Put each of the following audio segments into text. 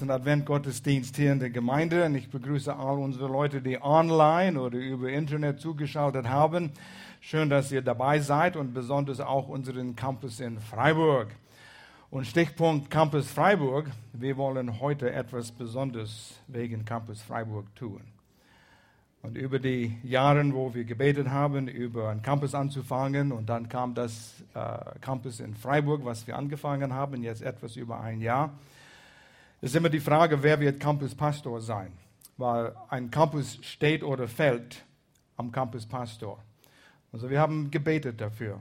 ersten Advent-Gottesdienst hier in der Gemeinde. Und ich begrüße all unsere Leute, die online oder über Internet zugeschaltet haben. Schön, dass ihr dabei seid und besonders auch unseren Campus in Freiburg. Und Stichpunkt Campus Freiburg. Wir wollen heute etwas Besonderes wegen Campus Freiburg tun. Und über die Jahre, wo wir gebetet haben, über einen Campus anzufangen, und dann kam das äh, Campus in Freiburg, was wir angefangen haben, jetzt etwas über ein Jahr, ist immer die Frage, wer wird Campuspastor sein? Weil ein Campus steht oder fällt am Campuspastor. Also wir haben gebetet dafür.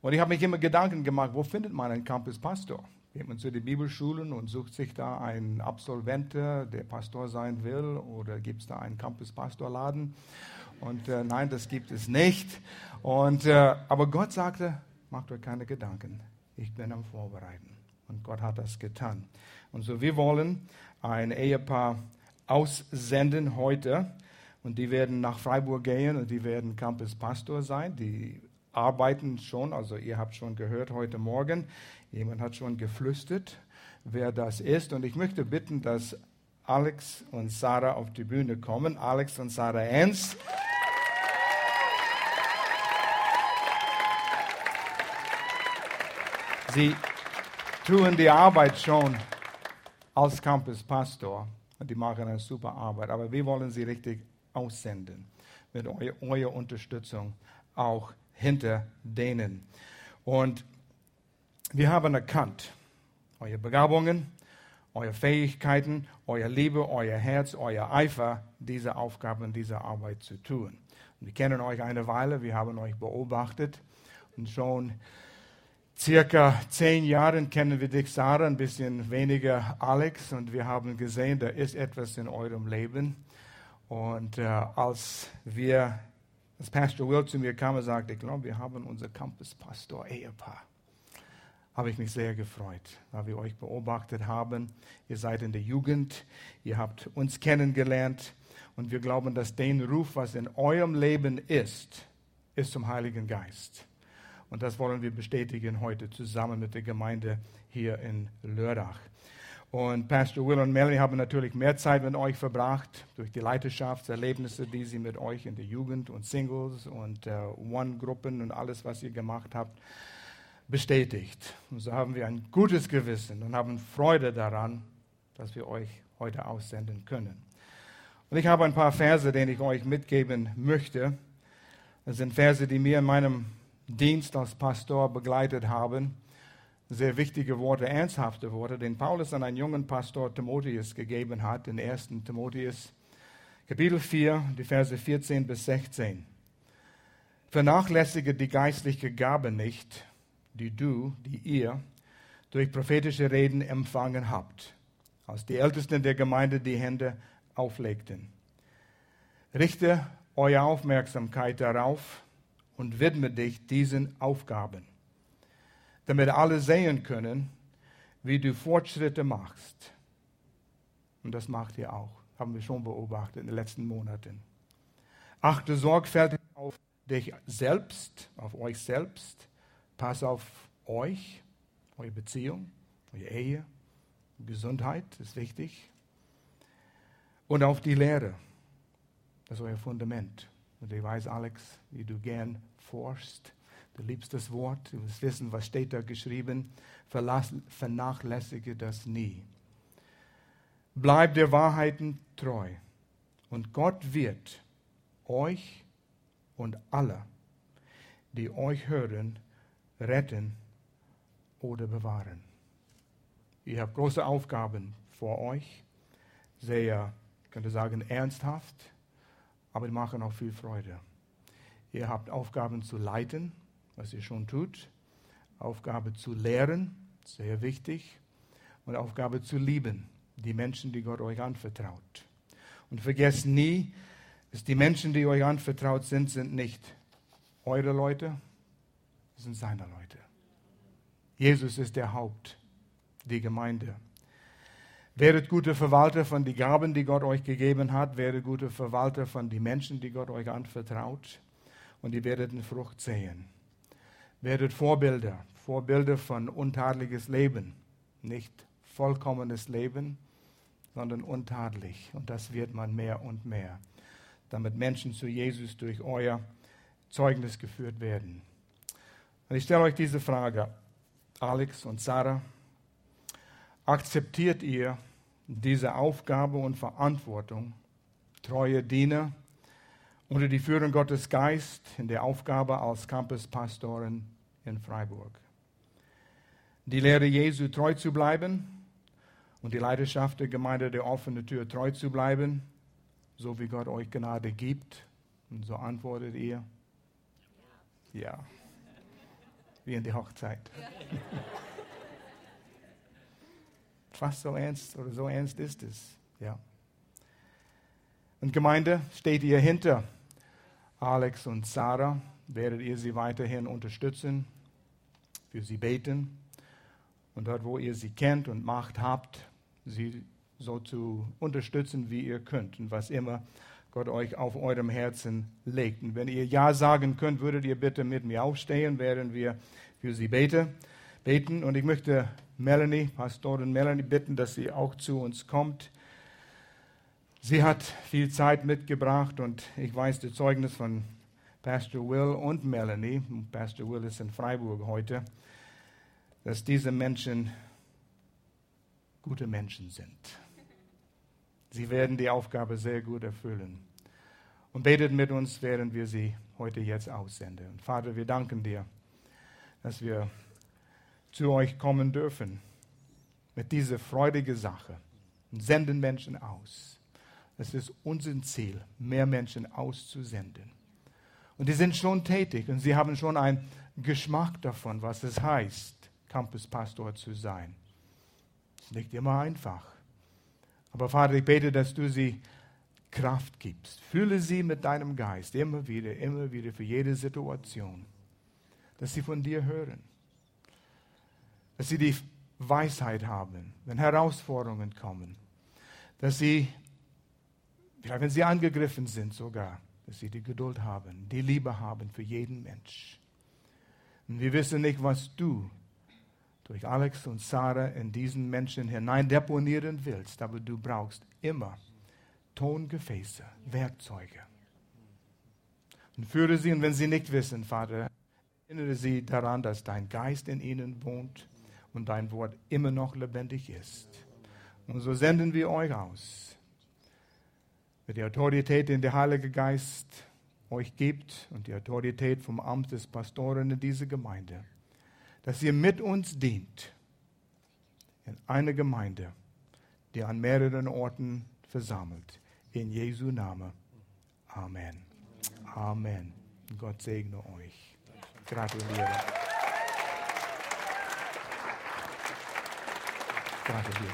Und ich habe mich immer Gedanken gemacht, wo findet man einen Campuspastor? Geht man zu den Bibelschulen und sucht sich da einen Absolvent, der Pastor sein will? Oder gibt es da einen Campuspastorladen? Und äh, nein, das gibt es nicht. Und, äh, aber Gott sagte, macht euch keine Gedanken. Ich bin am Vorbereiten. Und Gott hat das getan. Und so, wir wollen ein Ehepaar aussenden heute. Und die werden nach Freiburg gehen und die werden Campuspastor sein. Die arbeiten schon, also ihr habt schon gehört heute Morgen, jemand hat schon geflüstert, wer das ist. Und ich möchte bitten, dass Alex und Sarah auf die Bühne kommen. Alex und Sarah Enz. Sie tun die Arbeit schon als Campuspastor die machen eine super Arbeit. Aber wir wollen sie richtig aussenden mit eurer, eurer Unterstützung auch hinter denen. Und wir haben erkannt, eure Begabungen, eure Fähigkeiten, euer Liebe, euer Herz, euer Eifer, diese Aufgaben, diese Arbeit zu tun. Und wir kennen euch eine Weile, wir haben euch beobachtet und schon circa zehn Jahren kennen wir dich, Sarah, ein bisschen weniger Alex und wir haben gesehen, da ist etwas in eurem Leben. Und äh, als wir als Pastor Will zu mir kam und sagte, ich glaube, wir haben unser Campus-Pastor-Ehepaar. Habe ich mich sehr gefreut, weil wir euch beobachtet haben. Ihr seid in der Jugend, ihr habt uns kennengelernt und wir glauben, dass den Ruf, was in eurem Leben ist, ist zum Heiligen Geist. Und das wollen wir bestätigen heute zusammen mit der Gemeinde hier in Lörrach. Und Pastor Will und Melanie haben natürlich mehr Zeit mit euch verbracht durch die Leiterschaftserlebnisse, die sie mit euch in der Jugend und Singles und äh, One-Gruppen und alles, was ihr gemacht habt, bestätigt. Und so haben wir ein gutes Gewissen und haben Freude daran, dass wir euch heute aussenden können. Und ich habe ein paar Verse, die ich euch mitgeben möchte. Das sind Verse, die mir in meinem Dienst als Pastor begleitet haben sehr wichtige Worte, ernsthafte Worte, den Paulus an einen jungen Pastor Timotheus gegeben hat, in 1. Timotheus Kapitel 4, die Verse 14 bis 16. Vernachlässige die geistliche Gabe nicht, die du, die ihr durch prophetische Reden empfangen habt, als die Ältesten der Gemeinde die Hände auflegten. Richte eure Aufmerksamkeit darauf und widme dich diesen Aufgaben damit alle sehen können, wie du Fortschritte machst. Und das macht ihr auch, haben wir schon beobachtet in den letzten Monaten. Achte sorgfältig auf dich selbst, auf euch selbst. Pass auf euch, eure Beziehung, eure Ehe, Gesundheit ist wichtig. Und auf die Lehre. Das ist euer Fundament. Und ich weiß, Alex, wie du gern forschst Du liebst das Wort, du willst wissen, was steht da geschrieben. Verlass, vernachlässige das nie. Bleib der Wahrheiten treu. Und Gott wird euch und alle, die euch hören, retten oder bewahren. Ihr habt große Aufgaben vor euch, sehr, ich könnte sagen, ernsthaft, aber die machen auch viel Freude. Ihr habt Aufgaben zu leiten, was ihr schon tut. Aufgabe zu lehren, sehr wichtig. Und Aufgabe zu lieben, die Menschen, die Gott euch anvertraut. Und vergesst nie, dass die Menschen, die euch anvertraut sind, sind nicht eure Leute, sind seine Leute. Jesus ist der Haupt, die Gemeinde. Werdet gute Verwalter von den Gaben, die Gott euch gegeben hat. Werdet gute Verwalter von den Menschen, die Gott euch anvertraut. Und ihr werdet eine Frucht sehen. Werdet Vorbilder, Vorbilder von untadeliges Leben, nicht vollkommenes Leben, sondern untadelig. Und das wird man mehr und mehr, damit Menschen zu Jesus durch euer Zeugnis geführt werden. Und ich stelle euch diese Frage, Alex und Sarah, akzeptiert ihr diese Aufgabe und Verantwortung, treue Diener unter die Führung Gottes Geist in der Aufgabe als Campuspastorin in Freiburg? Die Lehre Jesu treu zu bleiben und die Leidenschaft der Gemeinde der offenen Tür treu zu bleiben, so wie Gott euch Gnade gibt. Und so antwortet ihr, ja, wie in die Hochzeit. Ja. Fast so ernst oder so ernst ist es. Ja. Und Gemeinde, steht ihr hinter Alex und Sarah? Werdet ihr sie weiterhin unterstützen, für sie beten und dort, wo ihr sie kennt und Macht habt, sie so zu unterstützen, wie ihr könnt und was immer Gott euch auf eurem Herzen legt. Und wenn ihr Ja sagen könnt, würdet ihr bitte mit mir aufstehen, während wir für sie beten. beten. Und ich möchte Melanie, Pastorin Melanie, bitten, dass sie auch zu uns kommt. Sie hat viel Zeit mitgebracht und ich weiß das Zeugnis von Pastor Will und Melanie, Pastor Will ist in Freiburg heute, dass diese Menschen gute Menschen sind. Sie werden die Aufgabe sehr gut erfüllen. Und betet mit uns, während wir sie heute jetzt aussenden. Und Vater, wir danken dir, dass wir zu euch kommen dürfen mit dieser freudigen Sache und senden Menschen aus. Es ist unser Ziel, mehr Menschen auszusenden. Und die sind schon tätig und sie haben schon einen Geschmack davon, was es heißt, Campuspastor zu sein. Es ist nicht immer einfach. Aber Vater, ich bete, dass du sie Kraft gibst. Fühle sie mit deinem Geist immer wieder, immer wieder für jede Situation. Dass sie von dir hören dass sie die Weisheit haben, wenn Herausforderungen kommen, dass sie, vielleicht wenn sie angegriffen sind sogar, dass sie die Geduld haben, die Liebe haben für jeden Mensch. Und wir wissen nicht, was du durch Alex und Sarah in diesen Menschen hinein deponieren willst, aber du brauchst immer Tongefäße, Werkzeuge. Und führe sie, und wenn sie nicht wissen, Vater, erinnere sie daran, dass dein Geist in ihnen wohnt und dein Wort immer noch lebendig ist. Und so senden wir euch aus. Mit der Autorität, die der Heilige Geist euch gibt und die Autorität vom Amt des Pastoren in dieser Gemeinde, dass ihr mit uns dient in einer Gemeinde, die an mehreren Orten versammelt. In Jesu Namen. Amen. Amen. Gott segne euch. Gratuliere. Gerade hier.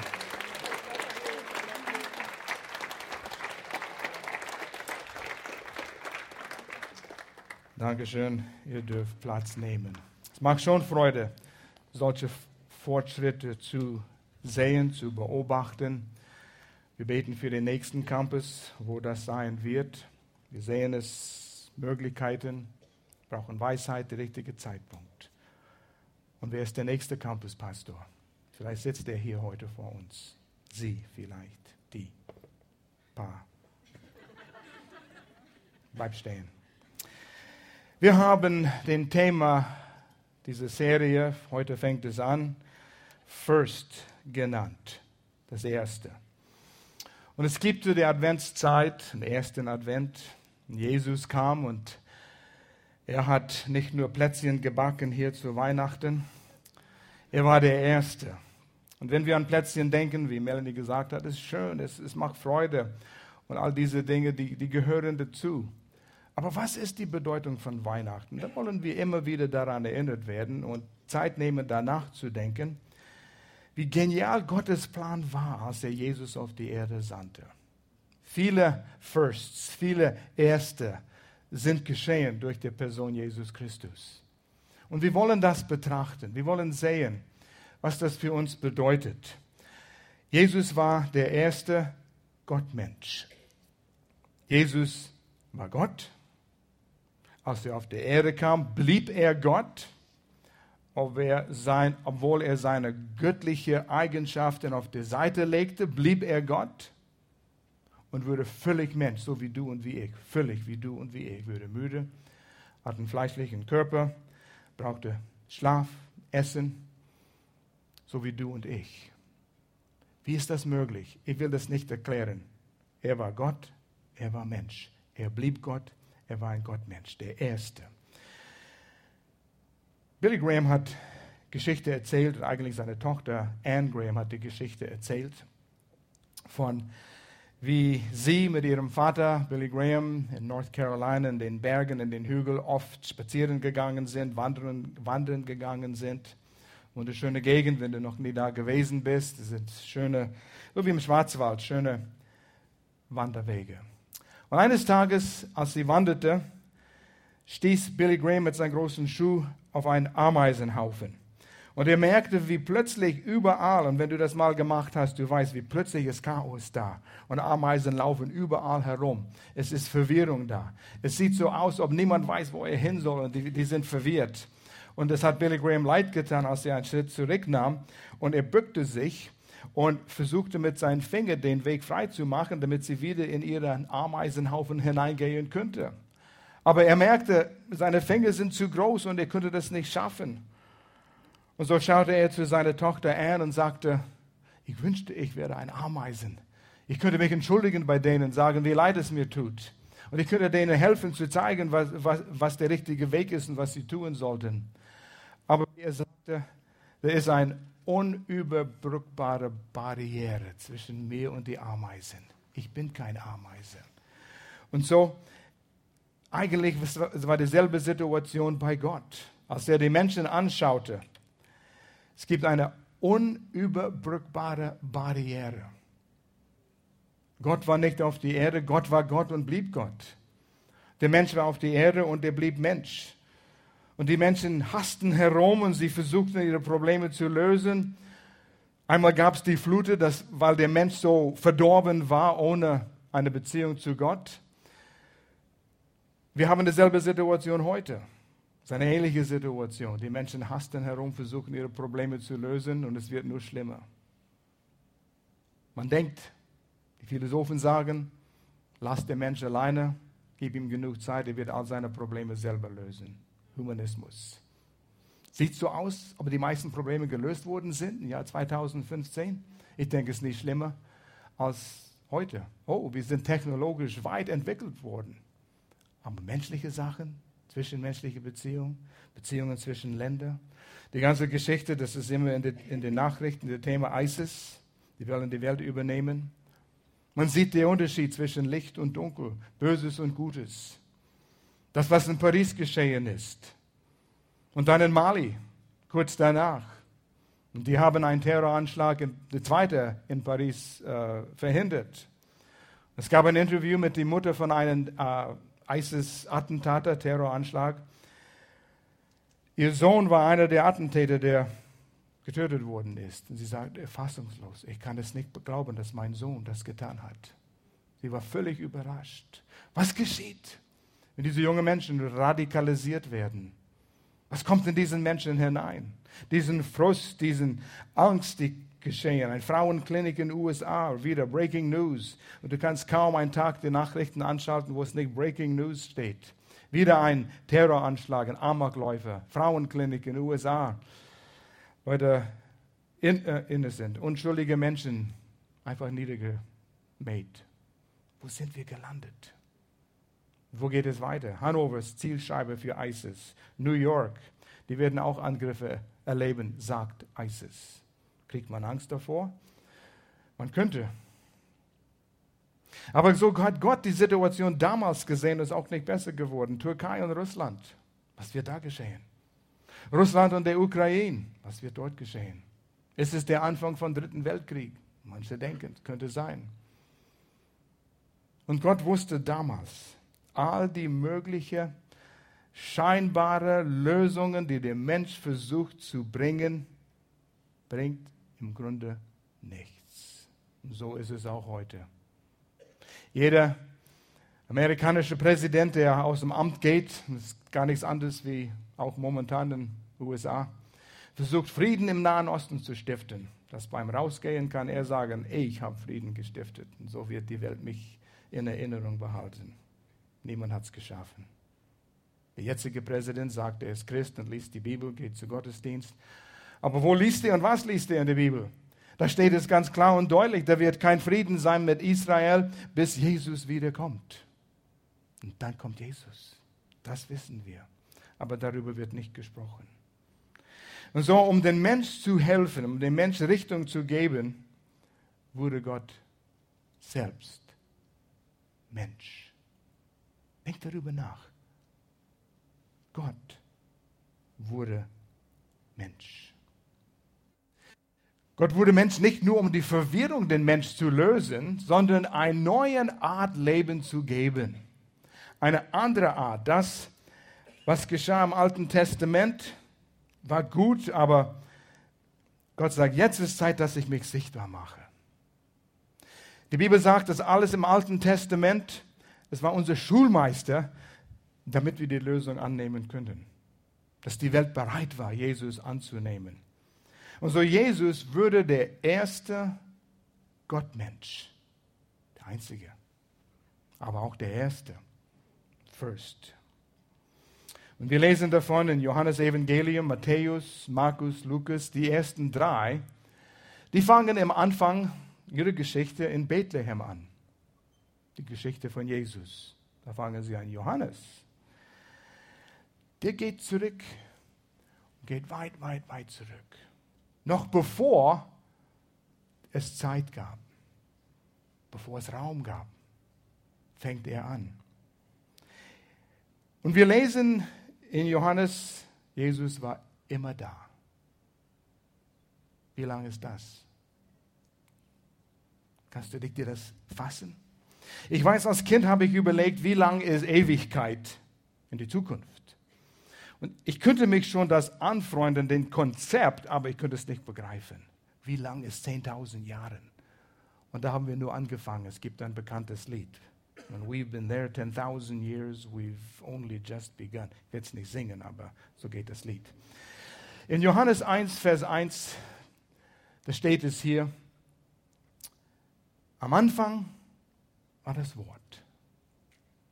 Dankeschön, ihr dürft Platz nehmen. Es macht schon Freude, solche Fortschritte zu sehen, zu beobachten. Wir beten für den nächsten Campus, wo das sein wird. Wir sehen es, Möglichkeiten, brauchen Weisheit, der richtige Zeitpunkt. Und wer ist der nächste Campuspastor? Vielleicht sitzt er hier heute vor uns. Sie vielleicht, die, paar. Bleib stehen. Wir haben den Thema dieser Serie, heute fängt es an, First genannt, das erste. Und es gibt der Adventszeit, den ersten Advent, Jesus kam und er hat nicht nur Plätzchen gebacken hier zu Weihnachten, er war der Erste. Und wenn wir an Plätzchen denken, wie Melanie gesagt hat, ist schön, es, es macht Freude und all diese Dinge, die, die gehören dazu. Aber was ist die Bedeutung von Weihnachten? Da wollen wir immer wieder daran erinnert werden und Zeit nehmen, danach zu denken, wie genial Gottes Plan war, als er Jesus auf die Erde sandte. Viele Firsts, viele Erste sind geschehen durch die Person Jesus Christus. Und wir wollen das betrachten. Wir wollen sehen, was das für uns bedeutet. Jesus war der erste Gottmensch. Jesus war Gott. Als er auf die Erde kam, blieb er Gott. obwohl er seine göttliche Eigenschaften auf die Seite legte, blieb er Gott und wurde völlig Mensch, so wie du und wie ich. Völlig wie du und wie ich. Würde müde, hat einen fleischlichen Körper, brauchte Schlaf, Essen, so wie du und ich. Wie ist das möglich? Ich will das nicht erklären. Er war Gott, er war Mensch. Er blieb Gott, er war ein Gottmensch, der Erste. Billy Graham hat Geschichte erzählt, eigentlich seine Tochter Anne Graham hat die Geschichte erzählt von wie sie mit ihrem Vater Billy Graham in North Carolina in den Bergen, in den Hügeln oft spazieren gegangen sind, wandern, wandern gegangen sind. Wunderschöne Gegend, wenn du noch nie da gewesen bist. Es sind schöne, so wie im Schwarzwald, schöne Wanderwege. Und eines Tages, als sie wanderte, stieß Billy Graham mit seinem großen Schuh auf einen Ameisenhaufen. Und er merkte, wie plötzlich überall, und wenn du das mal gemacht hast, du weißt, wie plötzlich ist Chaos da. Und Ameisen laufen überall herum. Es ist Verwirrung da. Es sieht so aus, ob niemand weiß, wo er hin soll. Und die, die sind verwirrt. Und es hat Billy Graham leid getan, als er einen Schritt zurücknahm. Und er bückte sich und versuchte mit seinen Fingern den Weg frei zu machen, damit sie wieder in ihren Ameisenhaufen hineingehen könnte. Aber er merkte, seine Finger sind zu groß und er konnte das nicht schaffen. Und so schaute er zu seiner Tochter an und sagte, ich wünschte, ich wäre ein Ameisen. Ich könnte mich entschuldigen bei denen, sagen, wie leid es mir tut. Und ich könnte denen helfen zu zeigen, was, was, was der richtige Weg ist und was sie tun sollten. Aber er sagte, da ist eine unüberbrückbare Barriere zwischen mir und die Ameisen. Ich bin kein Ameise. Und so, eigentlich war dieselbe Situation bei Gott, als er die Menschen anschaute. Es gibt eine unüberbrückbare Barriere. Gott war nicht auf die Erde, Gott war Gott und blieb Gott. Der Mensch war auf die Erde und er blieb Mensch. Und die Menschen hassten herum und sie versuchten ihre Probleme zu lösen. Einmal gab es die Flute, das, weil der Mensch so verdorben war ohne eine Beziehung zu Gott. Wir haben dieselbe Situation heute. Es ist eine ähnliche Situation. Die Menschen hasten herum, versuchen ihre Probleme zu lösen und es wird nur schlimmer. Man denkt, die Philosophen sagen, lass den Menschen alleine, gib ihm genug Zeit, er wird all seine Probleme selber lösen. Humanismus. Sieht so aus, ob die meisten Probleme gelöst worden sind im Jahr 2015. Ich denke, es ist nicht schlimmer als heute. Oh, wir sind technologisch weit entwickelt worden. Aber menschliche Sachen, zwischenmenschliche Beziehungen, Beziehungen zwischen Ländern, die ganze Geschichte, das ist immer in, de, in den Nachrichten, das Thema ISIS, die wollen die Welt übernehmen. Man sieht den Unterschied zwischen Licht und Dunkel, Böses und Gutes. Das, was in Paris geschehen ist. Und dann in Mali, kurz danach. Und die haben einen Terroranschlag, der zweite in Paris, äh, verhindert. Es gab ein Interview mit der Mutter von einem äh, ISIS-Attentater, Terroranschlag. Ihr Sohn war einer der Attentäter, der getötet worden ist. Und sie sagt, fassungslos, ich kann es nicht glauben, dass mein Sohn das getan hat. Sie war völlig überrascht. Was geschieht? wenn diese jungen Menschen radikalisiert werden. Was kommt in diesen Menschen hinein? Diesen Frust, diesen Angst, die geschehen. Eine Frauenklinik in den USA, wieder Breaking News. Und du kannst kaum einen Tag die Nachrichten anschalten, wo es nicht Breaking News steht. Wieder ein Terroranschlag, ein Amokläufer, Frauenklinik in den USA. Leute, in, äh, innocent, unschuldige Menschen einfach niedergemäht. Wo sind wir gelandet? Wo geht es weiter? Hannover ist Zielscheibe für ISIS. New York, die werden auch Angriffe erleben, sagt ISIS. Kriegt man Angst davor? Man könnte. Aber so hat Gott die Situation damals gesehen, ist auch nicht besser geworden. Türkei und Russland, was wird da geschehen? Russland und der Ukraine, was wird dort geschehen? Ist es der Anfang vom Dritten Weltkrieg? Manche denken, könnte sein. Und Gott wusste damals, all die möglichen scheinbare Lösungen, die der Mensch versucht zu bringen, bringt im Grunde nichts. Und so ist es auch heute. Jeder amerikanische Präsident, der aus dem Amt geht, ist gar nichts anderes wie auch momentan in den USA, versucht Frieden im Nahen Osten zu stiften. Dass beim Rausgehen kann er sagen, ich habe Frieden gestiftet. Und so wird die Welt mich in Erinnerung behalten. Niemand hat es geschaffen. Der jetzige Präsident sagt, er ist Christ und liest die Bibel, geht zu Gottesdienst. Aber wo liest er und was liest er in der Bibel? Da steht es ganz klar und deutlich, da wird kein Frieden sein mit Israel, bis Jesus wiederkommt. Und dann kommt Jesus. Das wissen wir. Aber darüber wird nicht gesprochen. Und so, um dem Mensch zu helfen, um dem Mensch Richtung zu geben, wurde Gott selbst Mensch. Denk darüber nach. Gott wurde Mensch. Gott wurde Mensch nicht nur, um die Verwirrung den Mensch zu lösen, sondern eine neue Art Leben zu geben. Eine andere Art. Das, was geschah im Alten Testament, war gut, aber Gott sagt, jetzt ist Zeit, dass ich mich sichtbar mache. Die Bibel sagt, dass alles im Alten Testament, das war unser Schulmeister, damit wir die Lösung annehmen können. Dass die Welt bereit war, Jesus anzunehmen. Und so Jesus würde der erste Gottmensch, der einzige, aber auch der erste, first. Und wir lesen davon in Johannes Evangelium, Matthäus, Markus, Lukas, die ersten drei, die fangen im Anfang ihre Geschichte in Bethlehem an. Die Geschichte von Jesus. Da fangen sie an. Johannes, der geht zurück, geht weit, weit, weit zurück. Noch bevor es Zeit gab, bevor es Raum gab, fängt er an. Und wir lesen in Johannes, Jesus war immer da. Wie lange ist das? Kannst du dir das fassen? Ich weiß, als Kind habe ich überlegt, wie lange ist Ewigkeit in die Zukunft? Und ich könnte mich schon das anfreunden, den Konzept, aber ich könnte es nicht begreifen. Wie lang ist 10.000 Jahre? Und da haben wir nur angefangen. Es gibt ein bekanntes Lied. And we've been there 10.000 years, we've only just begun. Ich werde es nicht singen, aber so geht das Lied. In Johannes 1, Vers 1, da steht es hier, am Anfang war das Wort.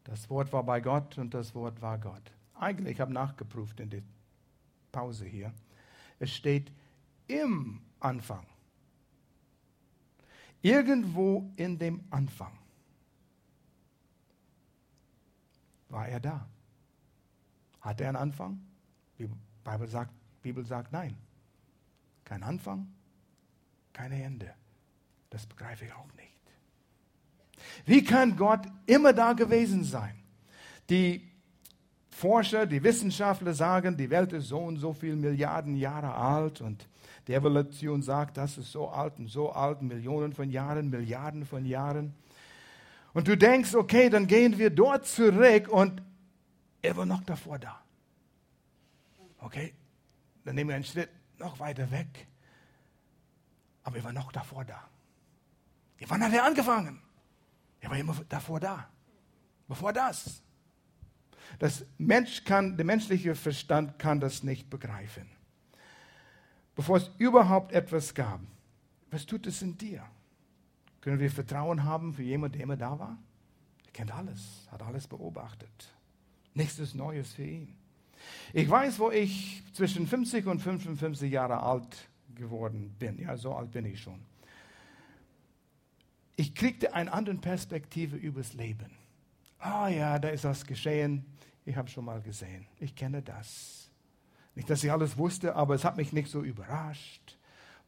Das Wort war bei Gott und das Wort war Gott. Eigentlich, ich habe nachgeprüft in der Pause hier. Es steht im Anfang. Irgendwo in dem Anfang war er da. Hat er einen Anfang? Die Bibel sagt, Bibel sagt nein. Kein Anfang, keine Ende. Das begreife ich auch nicht. Wie kann Gott immer da gewesen sein? Die Forscher, die Wissenschaftler sagen, die Welt ist so und so viele Milliarden Jahre alt und die Evolution sagt, das ist so alt und so alt, Millionen von Jahren, Milliarden von Jahren. Und du denkst, okay, dann gehen wir dort zurück und er war noch davor da. Okay, dann nehmen wir einen Schritt noch weiter weg. Aber er war noch davor da. Wann hat er angefangen? Er war immer davor da. Bevor das. Das Mensch kann, der menschliche Verstand kann das nicht begreifen. Bevor es überhaupt etwas gab, was tut es in dir? Können wir Vertrauen haben für jemanden, der immer da war? Er kennt alles, hat alles beobachtet. Nichts ist Neues für ihn. Ich weiß, wo ich zwischen 50 und 55 Jahre alt geworden bin. Ja, so alt bin ich schon. Ich kriegte eine andere Perspektive übers Leben. Ah oh ja, da ist was geschehen. Ich habe schon mal gesehen. Ich kenne das. Nicht, dass ich alles wusste, aber es hat mich nicht so überrascht.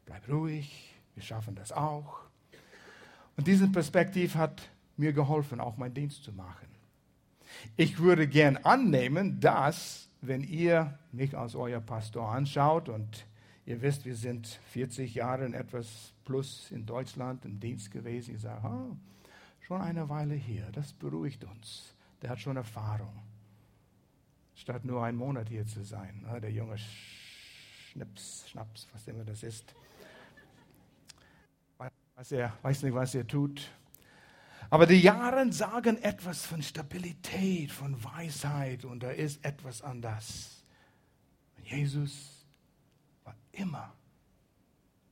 Bleib ruhig, wir schaffen das auch. Und diese Perspektive hat mir geholfen, auch meinen Dienst zu machen. Ich würde gern annehmen, dass, wenn ihr mich als euer Pastor anschaut und ihr wisst, wir sind 40 Jahre etwas plus in Deutschland im Dienst gewesen, ich sage, oh, schon eine Weile hier, das beruhigt uns. Der hat schon Erfahrung statt nur einen Monat hier zu sein. Der junge Schnips, Schnaps, was immer das ist. Weiß, er, weiß nicht, was er tut. Aber die Jahre sagen etwas von Stabilität, von Weisheit und da ist etwas anders. Jesus war immer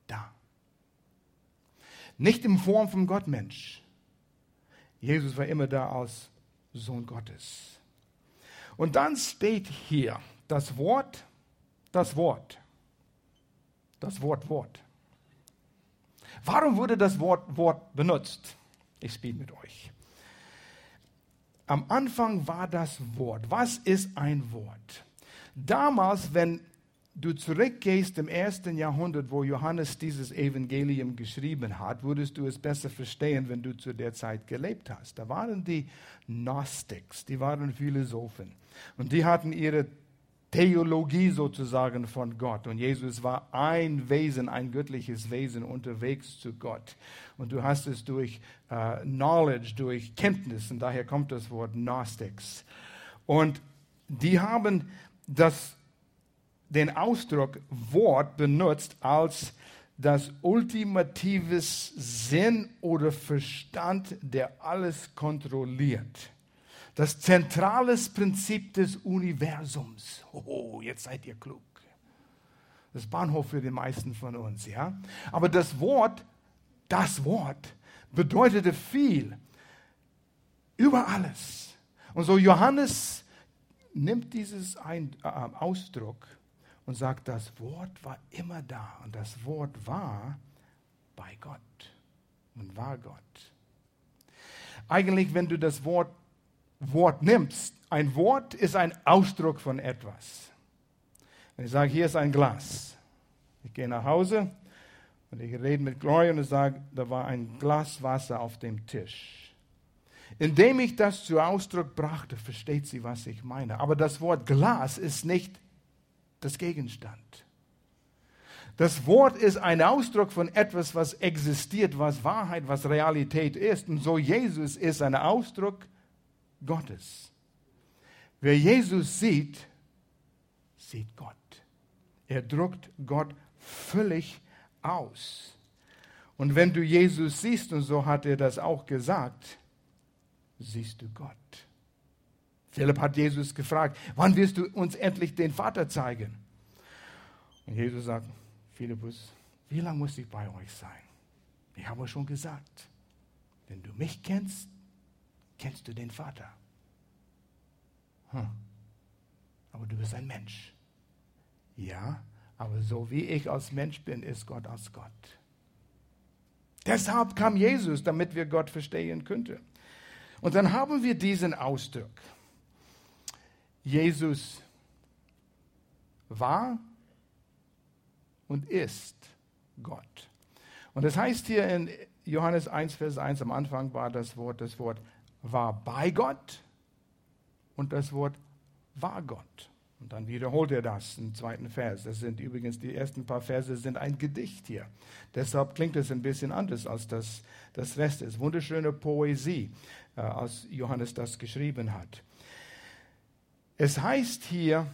da. Nicht in Form von Gottmensch. Jesus war immer da als Sohn Gottes. Und dann steht hier das Wort, das Wort, das Wort, Wort. Warum wurde das Wort, Wort benutzt? Ich spiele mit euch. Am Anfang war das Wort. Was ist ein Wort? Damals, wenn du zurückgehst im ersten Jahrhundert, wo Johannes dieses Evangelium geschrieben hat, würdest du es besser verstehen, wenn du zu der Zeit gelebt hast. Da waren die Gnostics, die waren Philosophen und die hatten ihre Theologie sozusagen von Gott. Und Jesus war ein Wesen, ein göttliches Wesen unterwegs zu Gott. Und du hast es durch uh, Knowledge, durch Kenntnis, und daher kommt das Wort Gnostics. Und die haben das den Ausdruck Wort benutzt als das ultimatives Sinn oder Verstand, der alles kontrolliert. Das zentrales Prinzip des Universums. Oh, jetzt seid ihr klug. Das Bahnhof für die meisten von uns, ja. Aber das Wort, das Wort bedeutete viel über alles. Und so Johannes nimmt dieses äh, Ausdruck und sagt, das Wort war immer da und das Wort war bei Gott und war Gott. Eigentlich, wenn du das Wort, Wort nimmst, ein Wort ist ein Ausdruck von etwas. Wenn ich sage, hier ist ein Glas, ich gehe nach Hause und ich rede mit Gloria und sage, da war ein Glas Wasser auf dem Tisch. Indem ich das zu Ausdruck brachte, versteht sie, was ich meine. Aber das Wort Glas ist nicht das Gegenstand. Das Wort ist ein Ausdruck von etwas, was existiert, was Wahrheit, was Realität ist. Und so Jesus ist ein Ausdruck Gottes. Wer Jesus sieht, sieht Gott. Er drückt Gott völlig aus. Und wenn du Jesus siehst, und so hat er das auch gesagt, siehst du Gott. Philipp hat Jesus gefragt, wann wirst du uns endlich den Vater zeigen? Und Jesus sagt, Philippus, wie lange muss ich bei euch sein? Ich habe schon gesagt, wenn du mich kennst, kennst du den Vater. Hm. Aber du bist ein Mensch. Ja, aber so wie ich als Mensch bin, ist Gott als Gott. Deshalb kam Jesus, damit wir Gott verstehen könnten. Und dann haben wir diesen Ausdruck. Jesus war und ist Gott. Und das heißt hier in Johannes 1, Vers 1 am Anfang war das Wort, das Wort war bei Gott und das Wort war Gott. Und dann wiederholt er das im zweiten Vers. Das sind übrigens die ersten paar Verse sind ein Gedicht hier. Deshalb klingt es ein bisschen anders als das, das Rest ist. Wunderschöne Poesie, äh, als Johannes das geschrieben hat. Es heißt hier,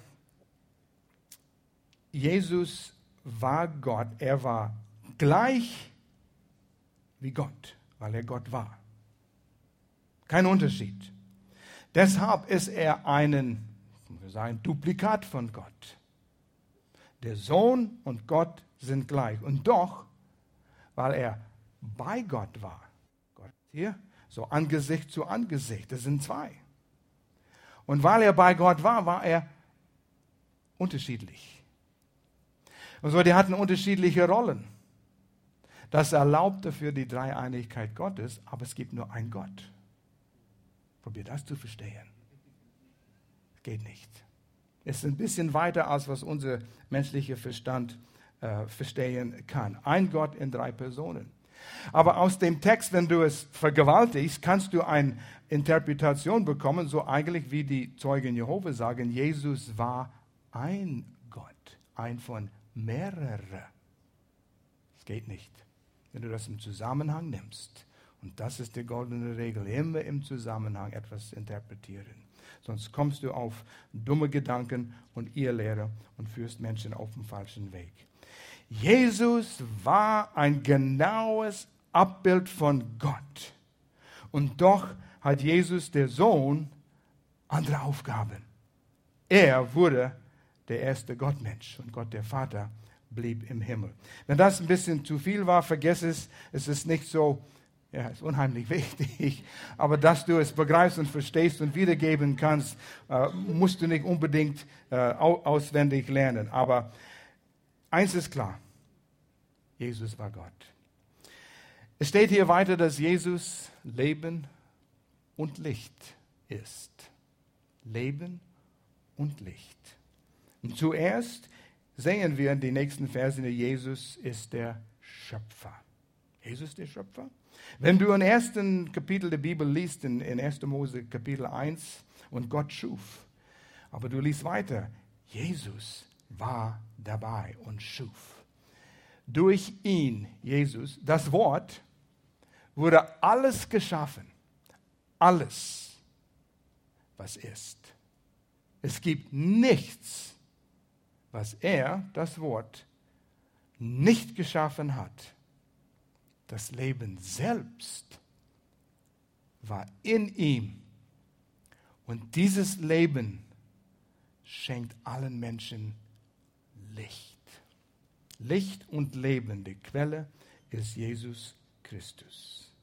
Jesus war Gott, er war gleich wie Gott, weil er Gott war. Kein Unterschied. Deshalb ist er ein, wir Duplikat von Gott. Der Sohn und Gott sind gleich. Und doch, weil er bei Gott war, Gott hier, so Angesicht zu Angesicht, das sind zwei. Und weil er bei Gott war, war er unterschiedlich. Und so, die hatten unterschiedliche Rollen. Das erlaubte für die Dreieinigkeit Gottes, aber es gibt nur einen Gott. Probier das zu verstehen. Geht nicht. Es ist ein bisschen weiter, als was unser menschlicher Verstand äh, verstehen kann. Ein Gott in drei Personen. Aber aus dem Text, wenn du es vergewaltigst, kannst du eine Interpretation bekommen, so eigentlich wie die Zeugen Jehova sagen, Jesus war ein Gott, ein von mehrere. Es geht nicht. Wenn du das im Zusammenhang nimmst, und das ist die goldene Regel, immer im Zusammenhang etwas interpretieren. Sonst kommst du auf dumme Gedanken und Irrlehre und führst Menschen auf den falschen Weg. Jesus war ein genaues Abbild von Gott. Und doch hat Jesus, der Sohn, andere Aufgaben. Er wurde der erste Gottmensch und Gott der Vater blieb im Himmel. Wenn das ein bisschen zu viel war, vergiss es. Es ist nicht so, ja, ist unheimlich wichtig. Aber dass du es begreifst und verstehst und wiedergeben kannst, äh, musst du nicht unbedingt äh, auswendig lernen. Aber eins ist klar: Jesus war Gott. Es steht hier weiter, dass Jesus Leben und Licht ist. Leben und Licht. Und zuerst sehen wir in den nächsten Versen, Jesus ist der Schöpfer. Jesus der Schöpfer. Wenn du im ersten Kapitel der Bibel liest, in, in 1. Mose Kapitel 1, und Gott schuf, aber du liest weiter, Jesus war dabei und schuf. Durch ihn, Jesus, das Wort, wurde alles geschaffen. Alles, was ist. Es gibt nichts, was er, das Wort, nicht geschaffen hat. Das Leben selbst war in ihm. Und dieses Leben schenkt allen Menschen Licht. Licht und Leben, die Quelle ist Jesus Christus.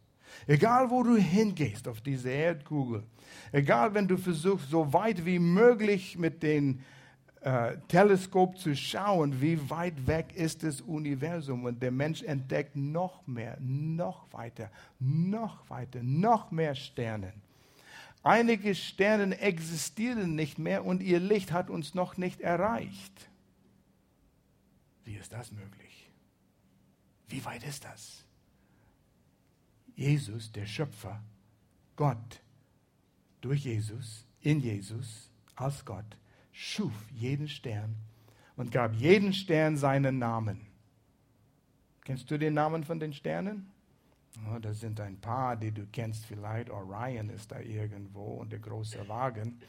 Egal wo du hingehst auf diese Erdkugel, egal wenn du versuchst, so weit wie möglich mit den äh, Teleskop zu schauen, wie weit weg ist das Universum. Und der Mensch entdeckt noch mehr, noch weiter, noch weiter, noch mehr Sterne. Einige Sterne existieren nicht mehr und ihr Licht hat uns noch nicht erreicht. Wie ist das möglich? Wie weit ist das? Jesus, der Schöpfer, Gott, durch Jesus, in Jesus, als Gott, schuf jeden Stern und gab jeden Stern seinen Namen. Kennst du den Namen von den Sternen? Oh, das sind ein paar, die du kennst vielleicht. Orion ist da irgendwo und der große Wagen.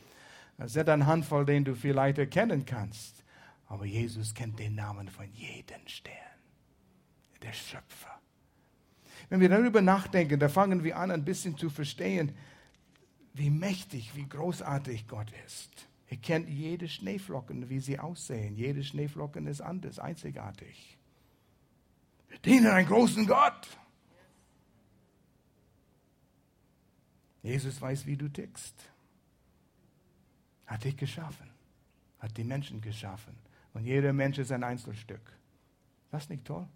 Das sind eine Handvoll, den du vielleicht erkennen kannst. Aber Jesus kennt den Namen von jedem Stern. Der Schöpfer. Wenn wir darüber nachdenken, da fangen wir an, ein bisschen zu verstehen, wie mächtig, wie großartig Gott ist. Er kennt jede Schneeflocken, wie sie aussehen. Jede Schneeflocken ist anders, einzigartig. Wir dienen einen großen Gott. Jesus weiß, wie du tickst. Hat dich geschaffen. Hat die Menschen geschaffen. Und jeder Mensch ist ein Einzelstück. Das ist nicht toll?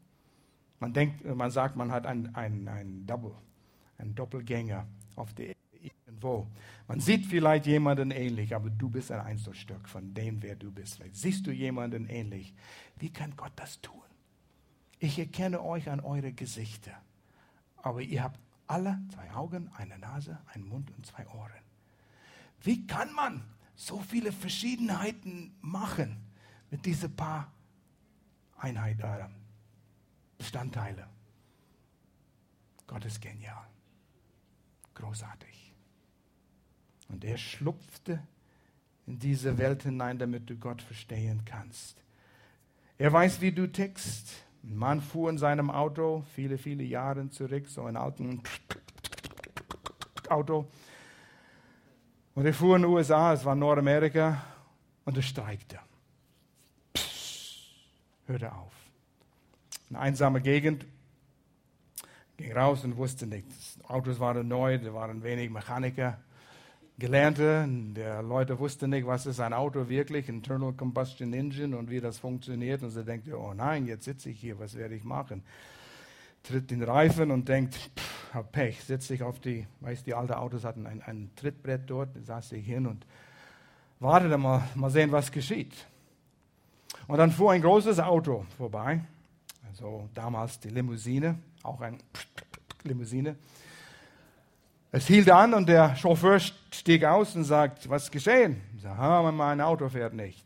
Man denkt, man sagt, man hat einen ein Double, einen Doppelgänger auf der irgendwo. Man sieht vielleicht jemanden ähnlich, aber du bist ein Einzelstück von dem, wer du bist. Vielleicht siehst du jemanden ähnlich. Wie kann Gott das tun? Ich erkenne euch an eure Gesichter, aber ihr habt alle zwei Augen, eine Nase, einen Mund und zwei Ohren. Wie kann man so viele Verschiedenheiten machen mit diesen paar Einheiten, äh, Bestandteile? Gott ist genial, großartig. Und er schlupfte in diese Welt hinein, damit du Gott verstehen kannst. Er weiß, wie du tickst. Ein Mann fuhr in seinem Auto viele, viele Jahre zurück, so ein alten Auto. Und er fuhr in den USA, es war Nordamerika, und er streikte. Hörte auf. Eine einsame Gegend, ging raus und wusste nichts. Autos waren neu, da waren wenig Mechaniker. Gelernte, der Leute wussten nicht, was ist ein Auto wirklich, Internal Combustion Engine und wie das funktioniert. Und sie denkt, oh nein, jetzt sitze ich hier, was werde ich machen? Tritt den Reifen und denkt, pff, hab Pech, setze ich auf die, weißt die alten Autos hatten ein, ein Trittbrett dort, da saß ich hin und wartete mal, mal sehen, was geschieht. Und dann fuhr ein großes Auto vorbei, also damals die Limousine, auch ein Limousine. Es hielt an und der Chauffeur stieg aus und sagt, was ist geschehen? Ich sage, ah, mein Auto fährt nicht.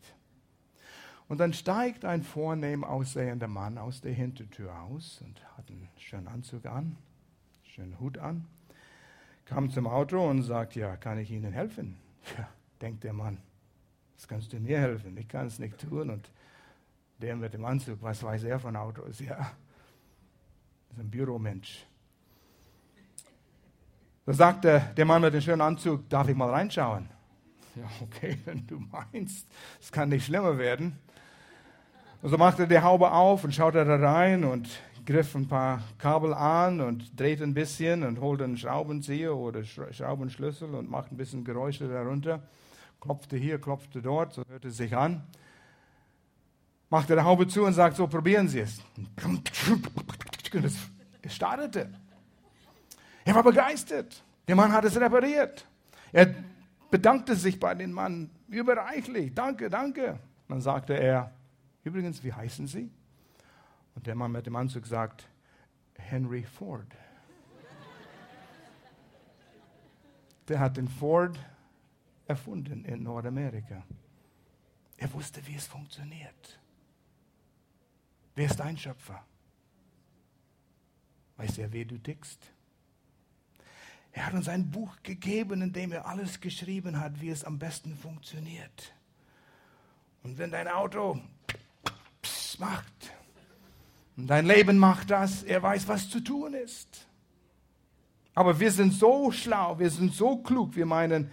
Und dann steigt ein vornehm aussehender Mann aus der Hintertür aus und hat einen schönen Anzug an, schönen Hut an, kam zum Auto und sagt, ja, kann ich Ihnen helfen? Ja, denkt der Mann, das kannst du mir helfen, ich kann es nicht tun. Und der mit dem Anzug, was weiß er von Autos? Ja, das ist ein Büromensch. Da sagt der, der Mann mit dem schönen Anzug, darf ich mal reinschauen? Ja, okay, wenn du meinst, es kann nicht schlimmer werden. Und so machte er die Haube auf und schaute da rein und griff ein paar Kabel an und drehte ein bisschen und holte einen Schraubenzieher oder Schraubenschlüssel und machte ein bisschen Geräusche darunter. Klopfte hier, klopfte dort, so hörte es sich an. Machte die Haube zu und sagte, so probieren Sie es. Und es startete. Er war begeistert. Der Mann hat es repariert. Er bedankte sich bei dem Mann überreichlich. Danke, danke. Dann sagte er, übrigens, wie heißen Sie? Und der Mann mit dem Anzug sagt, Henry Ford. Der hat den Ford erfunden in Nordamerika. Er wusste, wie es funktioniert. Wer ist dein Schöpfer? Weiß er, wie du tickst? Er hat uns ein Buch gegeben, in dem er alles geschrieben hat, wie es am besten funktioniert. Und wenn dein Auto macht, und dein Leben macht das, er weiß, was zu tun ist. Aber wir sind so schlau, wir sind so klug, wir meinen,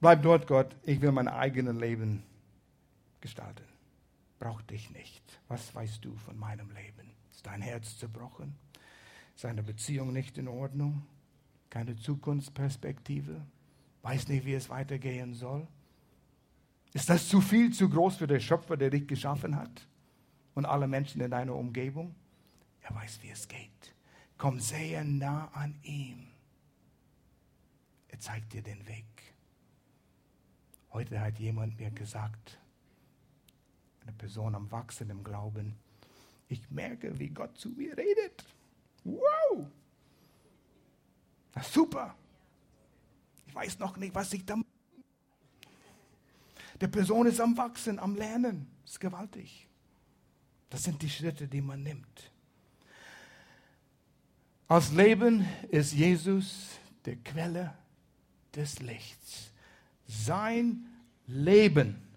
bleib dort, Gott, ich will mein eigenes Leben gestalten. Brauch dich nicht. Was weißt du von meinem Leben? Ist dein Herz zerbrochen? Ist deine Beziehung nicht in Ordnung? Keine Zukunftsperspektive? Weiß nicht, wie es weitergehen soll? Ist das zu viel, zu groß für den Schöpfer, der dich geschaffen hat? und alle Menschen in deiner Umgebung. Er weiß, wie es geht. Komm sehr nah an ihm. Er zeigt dir den Weg. Heute hat jemand mir gesagt, eine Person am Wachsen im Glauben, ich merke, wie Gott zu mir redet. Wow! Das ist super. Ich weiß noch nicht, was ich da. Der Person ist am Wachsen, am Lernen. Das ist gewaltig. Das sind die Schritte, die man nimmt. Als Leben ist Jesus der Quelle des Lichts. Sein Leben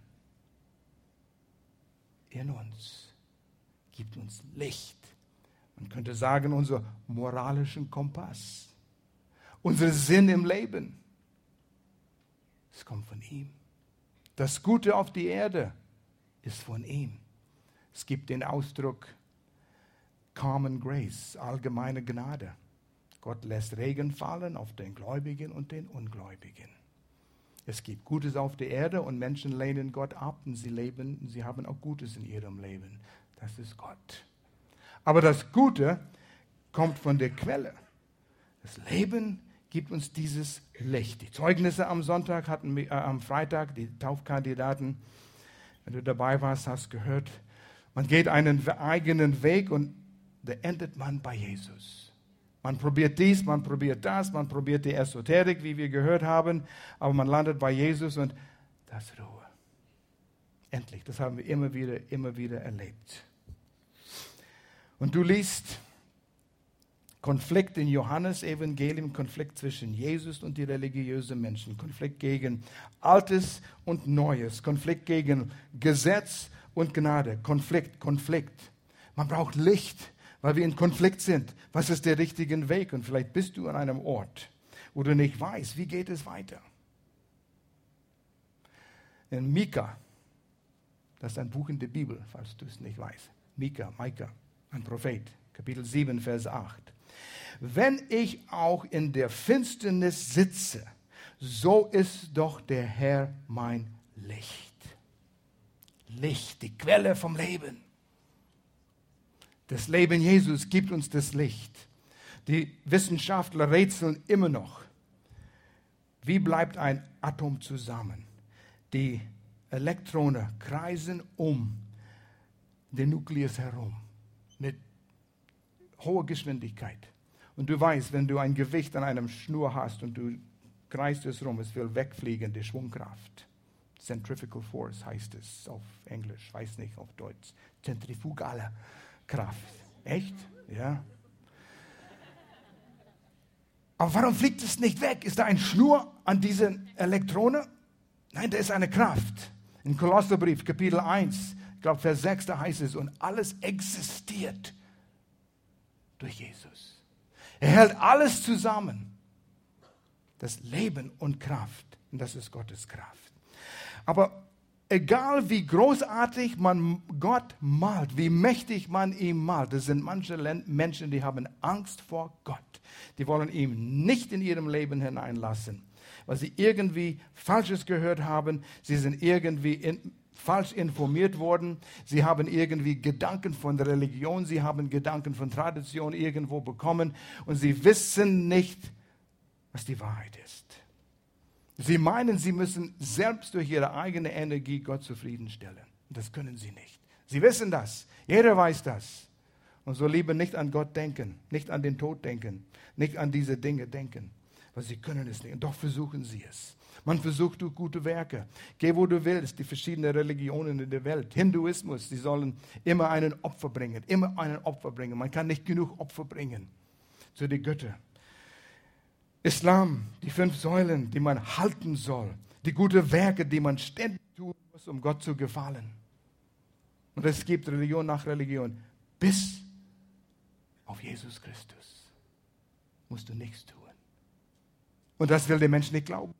in uns gibt uns Licht. Man könnte sagen, unser moralischen Kompass, unser Sinn im Leben. Es kommt von ihm. Das Gute auf die Erde ist von ihm. Es gibt den Ausdruck Common Grace, allgemeine Gnade. Gott lässt Regen fallen auf den Gläubigen und den Ungläubigen. Es gibt Gutes auf der Erde und Menschen lehnen Gott ab und sie leben, sie haben auch Gutes in ihrem Leben. Das ist Gott. Aber das Gute kommt von der Quelle. Das Leben gibt uns dieses Licht. Die Zeugnisse am Sonntag hatten äh, am Freitag, die Taufkandidaten, wenn du dabei warst, hast gehört, man geht einen eigenen Weg und da endet man bei Jesus. Man probiert dies, man probiert das, man probiert die Esoterik, wie wir gehört haben, aber man landet bei Jesus und das Ruhe. Endlich, das haben wir immer wieder, immer wieder erlebt. Und du liest Konflikt in Johannes Evangelium, Konflikt zwischen Jesus und die religiösen Menschen, Konflikt gegen Altes und Neues, Konflikt gegen Gesetz und Gnade. Konflikt, Konflikt. Man braucht Licht, weil wir in Konflikt sind. Was ist der richtige Weg? Und vielleicht bist du an einem Ort, wo du nicht weißt, wie geht es weiter. In Mika, das ist ein Buch in der Bibel, falls du es nicht weißt. Mika, Mika, ein Prophet, Kapitel 7, Vers 8. Wenn ich auch in der Finsternis sitze, so ist doch der Herr mein Licht. Licht, die Quelle vom Leben. Das Leben Jesus gibt uns das Licht. Die Wissenschaftler rätseln immer noch. Wie bleibt ein Atom zusammen? Die Elektronen kreisen um den Nukleus herum mit hoher Geschwindigkeit. Und du weißt, wenn du ein Gewicht an einem Schnur hast und du kreist es rum, es will wegfliegen, die Schwungkraft. Centrifugal Force heißt es auf Englisch, weiß nicht auf Deutsch. Zentrifugale Kraft. Echt? Ja. Aber warum fliegt es nicht weg? Ist da ein Schnur an diesen Elektronen? Nein, da ist eine Kraft. In Kolosserbrief, Kapitel 1, ich glaube Vers 6, da heißt es, und alles existiert durch Jesus. Er hält alles zusammen. Das Leben und Kraft. Und das ist Gottes Kraft. Aber egal wie großartig man Gott malt, wie mächtig man ihn malt, es sind manche Menschen, die haben Angst vor Gott. Die wollen ihn nicht in ihrem Leben hineinlassen, weil sie irgendwie Falsches gehört haben. Sie sind irgendwie in, falsch informiert worden. Sie haben irgendwie Gedanken von Religion, sie haben Gedanken von Tradition irgendwo bekommen und sie wissen nicht, was die Wahrheit ist. Sie meinen, sie müssen selbst durch ihre eigene Energie Gott zufriedenstellen. Das können sie nicht. Sie wissen das. Jeder weiß das. Und so lieber nicht an Gott denken, nicht an den Tod denken, nicht an diese Dinge denken, weil sie können es nicht. Und doch versuchen sie es. Man versucht durch gute Werke. Geh, wo du willst, die verschiedenen Religionen in der Welt. Hinduismus, sie sollen immer einen Opfer bringen, immer einen Opfer bringen. Man kann nicht genug Opfer bringen zu den Göttern. Islam, die fünf Säulen, die man halten soll, die guten Werke, die man ständig tun muss, um Gott zu gefallen. Und es gibt Religion nach Religion. Bis auf Jesus Christus musst du nichts tun. Und das will der Mensch nicht glauben.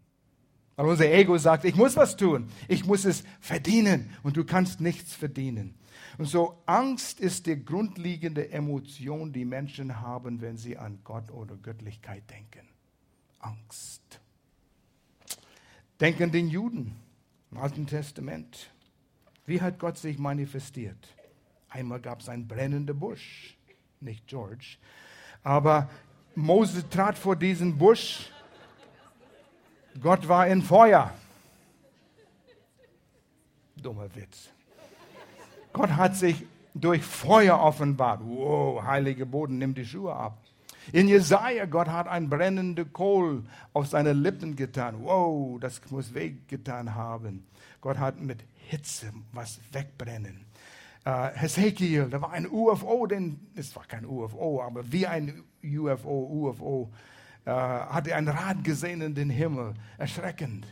Weil unser Ego sagt, ich muss was tun, ich muss es verdienen und du kannst nichts verdienen. Und so Angst ist die grundlegende Emotion, die Menschen haben, wenn sie an Gott oder Göttlichkeit denken. Angst. Denken den Juden im Alten Testament. Wie hat Gott sich manifestiert? Einmal gab es einen brennenden Busch, nicht George, aber Mose trat vor diesen Busch. Gott war in Feuer. Dummer Witz. Gott hat sich durch Feuer offenbart. Wow, heilige Boden, nimm die Schuhe ab. In Jesaja, Gott hat ein brennender Kohl auf seine Lippen getan. Wow, das muss wehgetan haben. Gott hat mit Hitze was wegbrennen. Uh, Hesekiel, da war ein UFO, denn es war kein UFO, aber wie ein UFO, UFO, uh, hatte ein Rad gesehen in den Himmel. Erschreckend.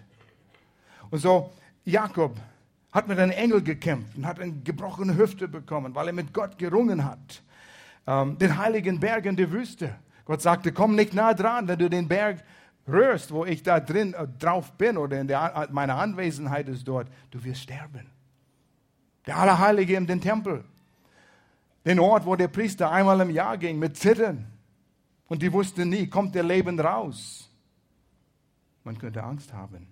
Und so, Jakob hat mit einem Engel gekämpft und hat eine gebrochene Hüfte bekommen, weil er mit Gott gerungen hat. Um, den heiligen Berg in der Wüste. Gott sagte, komm nicht nah dran, wenn du den Berg rührst, wo ich da drin äh, drauf bin oder in der, meine Anwesenheit ist dort, du wirst sterben. Der Allerheilige in den Tempel, den Ort, wo der Priester einmal im Jahr ging mit Zittern und die wussten nie, kommt der Leben raus. Man könnte Angst haben.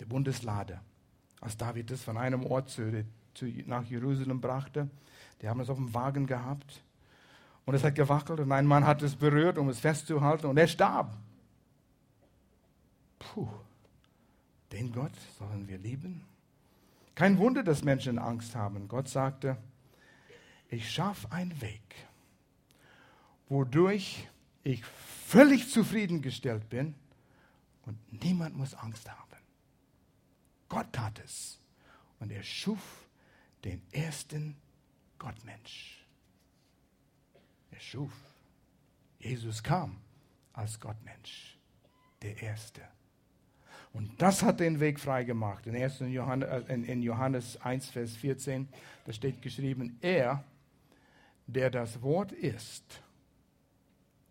Der Bundeslade, als David das von einem Ort zu, zu, nach Jerusalem brachte, die haben es auf dem Wagen gehabt und es hat gewackelt und ein Mann hat es berührt, um es festzuhalten und er starb. Puh, den Gott sollen wir lieben? Kein Wunder, dass Menschen Angst haben. Gott sagte, ich schaffe einen Weg, wodurch ich völlig zufriedengestellt bin und niemand muss Angst haben. Gott tat es und er schuf den ersten Gottmensch schuf. Jesus kam als Gottmensch, der Erste. Und das hat den Weg freigemacht. In, 1. Johannes, äh, in Johannes 1, Vers 14, da steht geschrieben, er, der das Wort ist,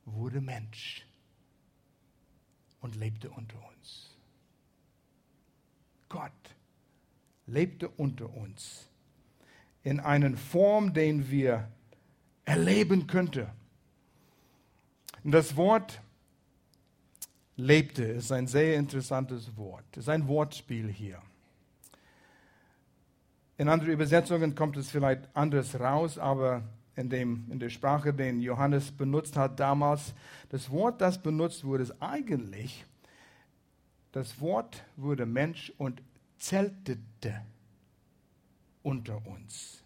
wurde Mensch und lebte unter uns. Gott lebte unter uns in einer Form, den wir erleben könnte. das Wort lebte ist ein sehr interessantes Wort. Ist ein Wortspiel hier. In anderen Übersetzungen kommt es vielleicht anders raus, aber in, dem, in der Sprache, den Johannes benutzt hat damals, das Wort, das benutzt wurde, ist eigentlich, das Wort wurde Mensch und zeltete unter uns.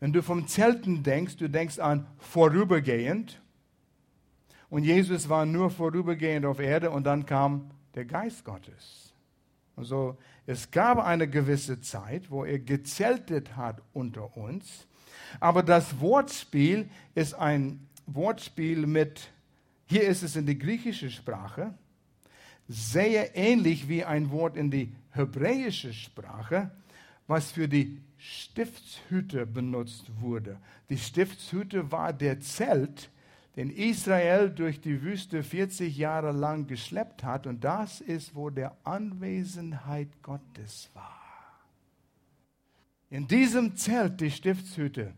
Wenn du vom Zelten denkst, du denkst an vorübergehend. Und Jesus war nur vorübergehend auf Erde und dann kam der Geist Gottes. Also es gab eine gewisse Zeit, wo er gezeltet hat unter uns. Aber das Wortspiel ist ein Wortspiel mit, hier ist es in der griechischen Sprache, sehr ähnlich wie ein Wort in die hebräische Sprache, was für die Stiftshütte benutzt wurde. Die Stiftshütte war der Zelt, den Israel durch die Wüste 40 Jahre lang geschleppt hat. Und das ist, wo der Anwesenheit Gottes war. In diesem Zelt, die Stiftshütte,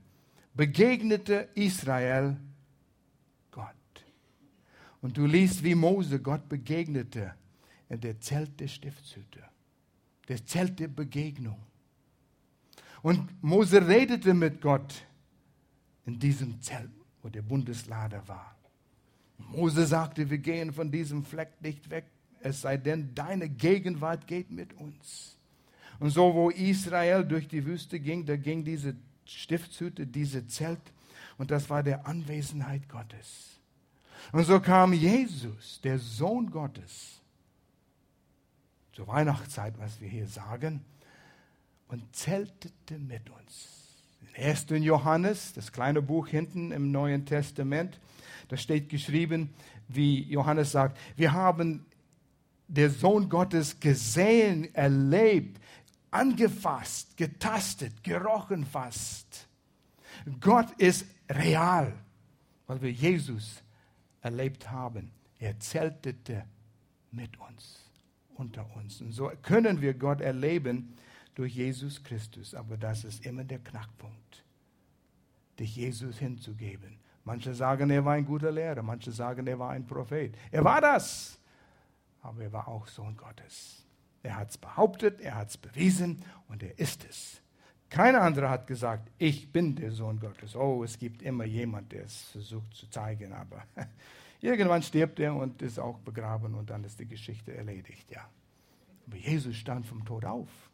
begegnete Israel Gott. Und du liest, wie Mose Gott begegnete in der Zelt der Stiftshütte, der Zelt der Begegnung. Und Mose redete mit Gott in diesem Zelt, wo der Bundeslader war. Mose sagte, wir gehen von diesem Fleck nicht weg, es sei denn, deine Gegenwart geht mit uns. Und so, wo Israel durch die Wüste ging, da ging diese Stiftshütte, diese Zelt, und das war der Anwesenheit Gottes. Und so kam Jesus, der Sohn Gottes, zur Weihnachtszeit, was wir hier sagen, und zeltete mit uns. In 1. Johannes, das kleine Buch hinten im Neuen Testament, da steht geschrieben, wie Johannes sagt, wir haben der Sohn Gottes gesehen, erlebt, angefasst, getastet, gerochen fast. Gott ist real, weil wir Jesus erlebt haben. Er zeltete mit uns, unter uns. Und so können wir Gott erleben durch Jesus Christus. Aber das ist immer der Knackpunkt, dich Jesus hinzugeben. Manche sagen, er war ein guter Lehrer, manche sagen, er war ein Prophet. Er war das, aber er war auch Sohn Gottes. Er hat es behauptet, er hat es bewiesen und er ist es. Keiner andere hat gesagt, ich bin der Sohn Gottes. Oh, es gibt immer jemand, der es versucht zu zeigen, aber irgendwann stirbt er und ist auch begraben und dann ist die Geschichte erledigt, ja. Aber Jesus stand vom Tod auf.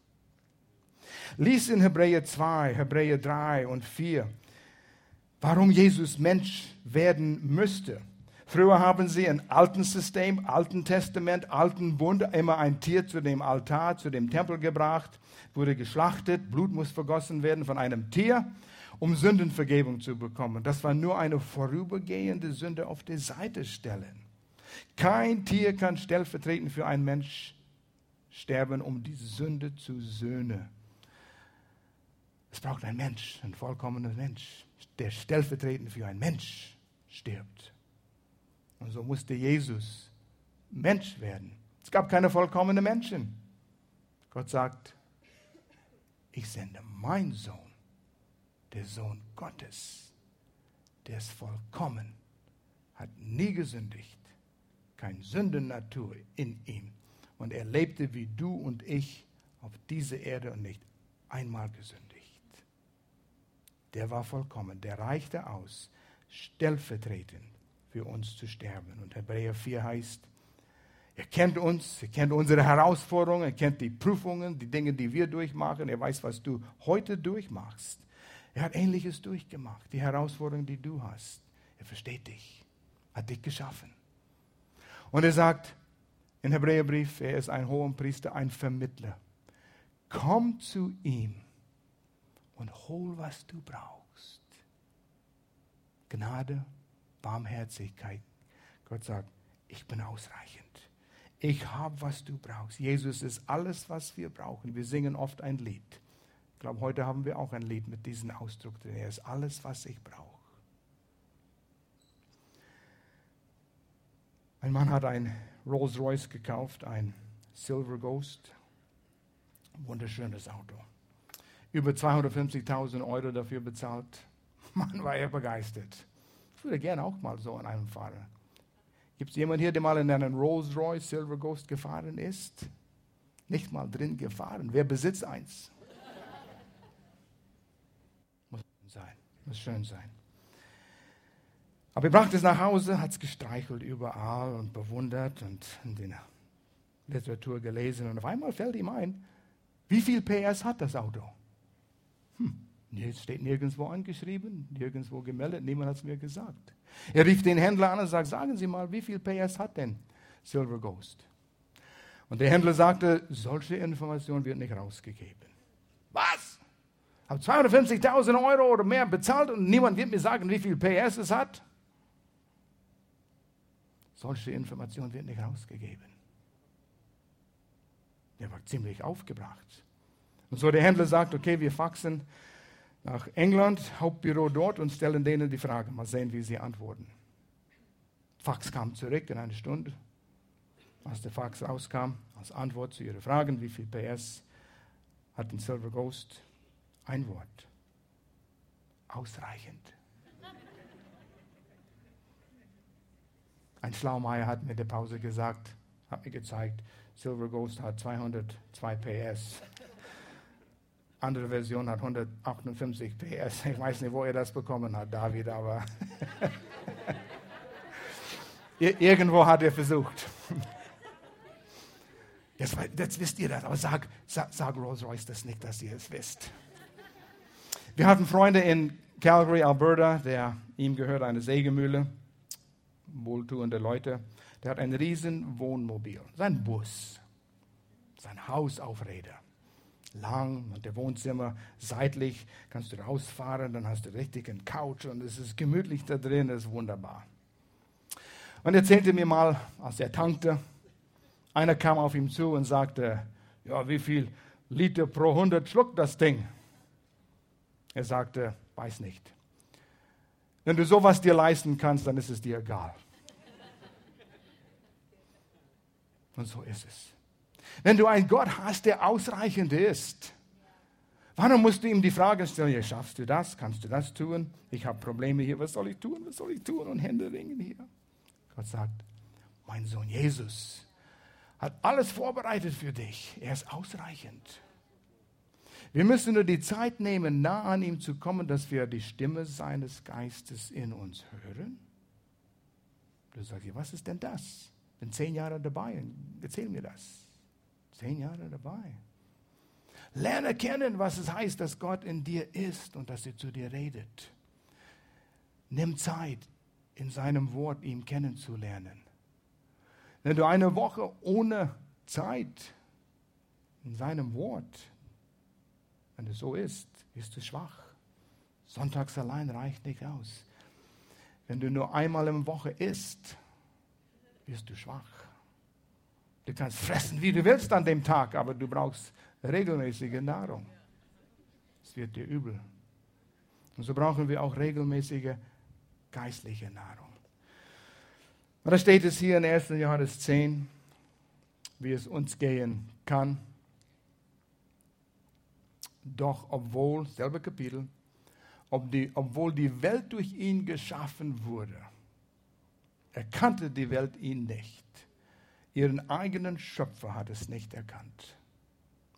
Lies in Hebräer 2, Hebräer 3 und 4, warum Jesus Mensch werden müsste. Früher haben sie im alten System, alten Testament, alten Bund immer ein Tier zu dem Altar, zu dem Tempel gebracht, wurde geschlachtet, Blut muss vergossen werden von einem Tier, um Sündenvergebung zu bekommen. Das war nur eine vorübergehende Sünde auf die Seite stellen. Kein Tier kann stellvertretend für einen Mensch sterben, um die Sünde zu söhnen. Es braucht ein Mensch, ein vollkommener Mensch, der stellvertretend für einen Mensch stirbt. Und so musste Jesus Mensch werden. Es gab keine vollkommenen Menschen. Gott sagt, ich sende meinen Sohn, der Sohn Gottes, der ist vollkommen, hat nie gesündigt, keine Sündennatur in ihm. Und er lebte wie du und ich auf dieser Erde und nicht einmal gesündigt. Der war vollkommen, der reichte aus, stellvertretend für uns zu sterben. Und Hebräer 4 heißt, er kennt uns, er kennt unsere Herausforderungen, er kennt die Prüfungen, die Dinge, die wir durchmachen. Er weiß, was du heute durchmachst. Er hat Ähnliches durchgemacht, die Herausforderungen, die du hast. Er versteht dich, hat dich geschaffen. Und er sagt in Hebräerbrief, er ist ein hoher Priester, ein Vermittler. Komm zu ihm und hol, was du brauchst. Gnade, Barmherzigkeit. Gott sagt, ich bin ausreichend. Ich habe, was du brauchst. Jesus ist alles, was wir brauchen. Wir singen oft ein Lied. Ich glaube, heute haben wir auch ein Lied mit diesem Ausdruck drin. Er ist alles, was ich brauche. Ein Mann hat ein Rolls Royce gekauft, ein Silver Ghost. Wunderschönes Auto. Über 250.000 Euro dafür bezahlt. Mann, war er begeistert. Ich würde gerne auch mal so in einem fahren. Gibt es jemanden hier, der mal in einem Rolls Royce Silver Ghost gefahren ist? Nicht mal drin gefahren. Wer besitzt eins? Muss sein. Muss schön sein. Aber er brachte es nach Hause, hat es gestreichelt überall und bewundert und in der Literatur gelesen. Und auf einmal fällt ihm ein, wie viel PS hat das Auto? Steht nirgendwo angeschrieben, nirgendwo gemeldet, niemand hat es mir gesagt. Er rief den Händler an und sagte, sagen Sie mal, wie viel PS hat denn Silver Ghost? Und der Händler sagte, solche Information wird nicht rausgegeben. Was? Habe 250.000 Euro oder mehr bezahlt und niemand wird mir sagen, wie viel PS es hat? Solche Information wird nicht rausgegeben. Er war ziemlich aufgebracht. Und so der Händler sagt, okay, wir faxen nach England, Hauptbüro dort und stellen denen die Frage. Mal sehen, wie sie antworten. Fax kam zurück in einer Stunde. Als der Fax rauskam, als Antwort zu ihren Fragen, wie viel PS hat ein Silver Ghost? Ein Wort. Ausreichend. Ein Schlaumeier hat mir in der Pause gesagt, hat mir gezeigt, Silver Ghost hat 202 PS. Andere Version hat 158 PS. Ich weiß nicht, wo er das bekommen hat, David, aber irgendwo hat er versucht. Jetzt, jetzt, wisst ihr das, aber sag, sag, sag Rolls-Royce das nicht, dass ihr es wisst. Wir hatten Freunde in Calgary, Alberta, der, ihm gehört eine Sägemühle, wohltuende Leute. Der hat ein riesen Wohnmobil, sein Bus, sein Haus auf Räder. Lang und der Wohnzimmer seitlich kannst du rausfahren, dann hast du richtig einen Couch und es ist gemütlich da drin, das ist wunderbar. Und er erzählte mir mal, als er tankte, einer kam auf ihn zu und sagte, ja, wie viel Liter pro 100 schluckt das Ding? Er sagte, weiß nicht. Wenn du sowas dir leisten kannst, dann ist es dir egal. Und so ist es. Wenn du einen Gott hast, der ausreichend ist, warum musst du ihm die Frage stellen, ja, schaffst du das, kannst du das tun? Ich habe Probleme hier, was soll ich tun, was soll ich tun? Und Hände ringen hier. Gott sagt, mein Sohn Jesus hat alles vorbereitet für dich. Er ist ausreichend. Wir müssen nur die Zeit nehmen, nah an ihm zu kommen, dass wir die Stimme seines Geistes in uns hören. Du sagst, was ist denn das? Ich bin zehn Jahre dabei. Erzähl mir das. Zehn Jahre dabei. Lerne kennen, was es heißt, dass Gott in dir ist und dass er zu dir redet. Nimm Zeit, in seinem Wort ihm kennenzulernen. Wenn du eine Woche ohne Zeit in seinem Wort, wenn es so ist, bist du schwach. Sonntags allein reicht nicht aus. Wenn du nur einmal in der Woche isst, wirst du schwach. Du kannst fressen, wie du willst an dem Tag, aber du brauchst regelmäßige Nahrung. Es wird dir übel. Und so brauchen wir auch regelmäßige geistliche Nahrung. Und da steht es hier in 1. Johannes 10, wie es uns gehen kann. Doch obwohl, selbe Kapitel, ob die, obwohl die Welt durch ihn geschaffen wurde, erkannte die Welt ihn nicht. Ihren eigenen Schöpfer hat es nicht erkannt,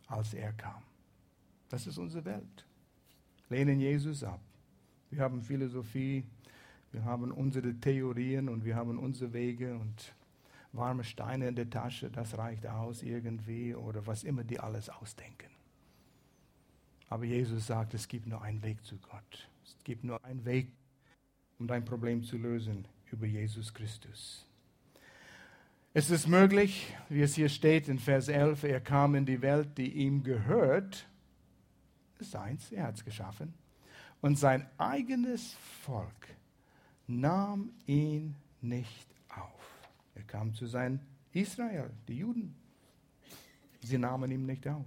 als er kam. Das ist unsere Welt. Lehnen Jesus ab. Wir haben Philosophie, wir haben unsere Theorien und wir haben unsere Wege und warme Steine in der Tasche, das reicht aus irgendwie oder was immer die alles ausdenken. Aber Jesus sagt, es gibt nur einen Weg zu Gott. Es gibt nur einen Weg, um dein Problem zu lösen über Jesus Christus. Es ist möglich, wie es hier steht in Vers 11, er kam in die Welt, die ihm gehört. Das ist eins, er hat es geschaffen. Und sein eigenes Volk nahm ihn nicht auf. Er kam zu sein Israel, die Juden. Sie nahmen ihn nicht auf.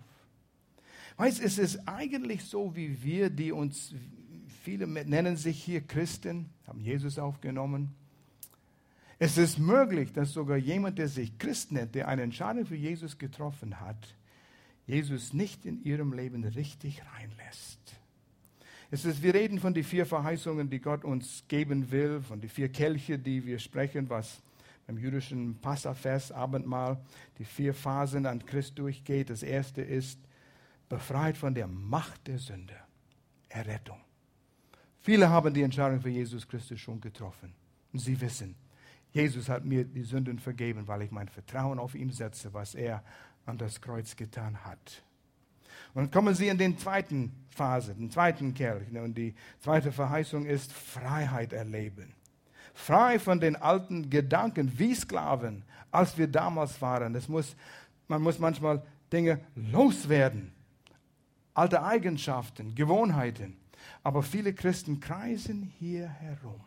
Weißt, es ist eigentlich so, wie wir, die uns, viele nennen sich hier Christen, haben Jesus aufgenommen. Es ist möglich, dass sogar jemand, der sich Christ nennt, der eine Entscheidung für Jesus getroffen hat, Jesus nicht in ihrem Leben richtig reinlässt. Es ist, wir reden von den vier Verheißungen, die Gott uns geben will, von den vier Kelche, die wir sprechen, was beim jüdischen Passafest, Abendmahl, die vier Phasen an Christ durchgeht. Das erste ist, befreit von der Macht der Sünde, Errettung. Viele haben die Entscheidung für Jesus Christus schon getroffen. Und sie wissen, Jesus hat mir die Sünden vergeben, weil ich mein Vertrauen auf ihn setze, was er an das Kreuz getan hat. Und dann kommen sie in den zweiten Phase, den zweiten Kelch. Und die zweite Verheißung ist Freiheit erleben. Frei von den alten Gedanken wie Sklaven, als wir damals waren. Das muss, man muss manchmal Dinge loswerden. Alte Eigenschaften, Gewohnheiten. Aber viele Christen kreisen hier herum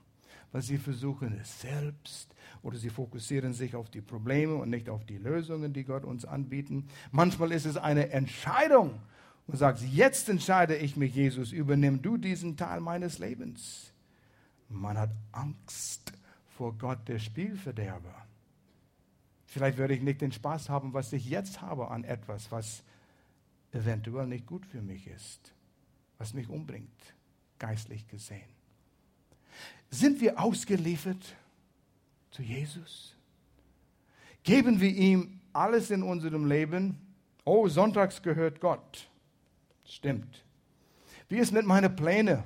weil sie versuchen es selbst oder sie fokussieren sich auf die Probleme und nicht auf die Lösungen, die Gott uns anbieten. Manchmal ist es eine Entscheidung und sagt, jetzt entscheide ich mich, Jesus, übernimm du diesen Teil meines Lebens. Man hat Angst vor Gott, der Spielverderber. Vielleicht werde ich nicht den Spaß haben, was ich jetzt habe an etwas, was eventuell nicht gut für mich ist was mich umbringt, geistlich gesehen. Sind wir ausgeliefert zu Jesus? Geben wir ihm alles in unserem Leben? Oh, sonntags gehört Gott. Stimmt. Wie ist mit meinen Plänen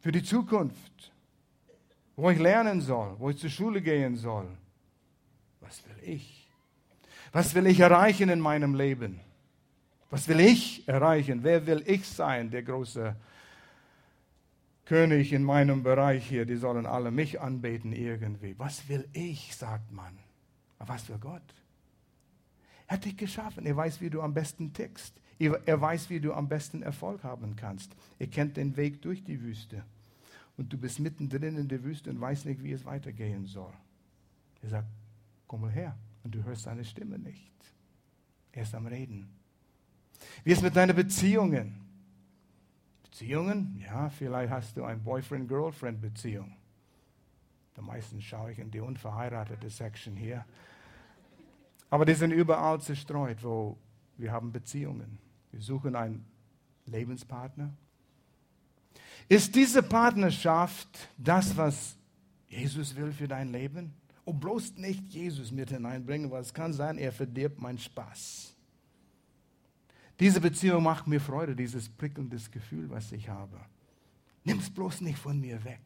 für die Zukunft? Wo ich lernen soll, wo ich zur Schule gehen soll? Was will ich? Was will ich erreichen in meinem Leben? Was will ich erreichen? Wer will ich sein, der große König in meinem Bereich hier? Die sollen alle mich anbeten irgendwie. Was will ich, sagt man. Aber was will Gott? Er hat dich geschaffen. Er weiß, wie du am besten tickst. Er weiß, wie du am besten Erfolg haben kannst. Er kennt den Weg durch die Wüste. Und du bist mittendrin in der Wüste und weißt nicht, wie es weitergehen soll. Er sagt, komm mal her. Und du hörst seine Stimme nicht. Er ist am Reden. Wie ist mit deinen Beziehungen? Beziehungen? Ja, vielleicht hast du eine Boyfriend-Girlfriend-Beziehung. Am meisten schaue ich in die unverheiratete Section hier. Aber die sind überall zerstreut, wo wir haben Beziehungen. Wir suchen einen Lebenspartner. Ist diese Partnerschaft das, was Jesus will für dein Leben? Und bloß nicht Jesus mit hineinbringen, weil es kann sein, er verdirbt meinen Spaß. Diese Beziehung macht mir Freude, dieses prickelndes Gefühl, was ich habe. Nimm es bloß nicht von mir weg.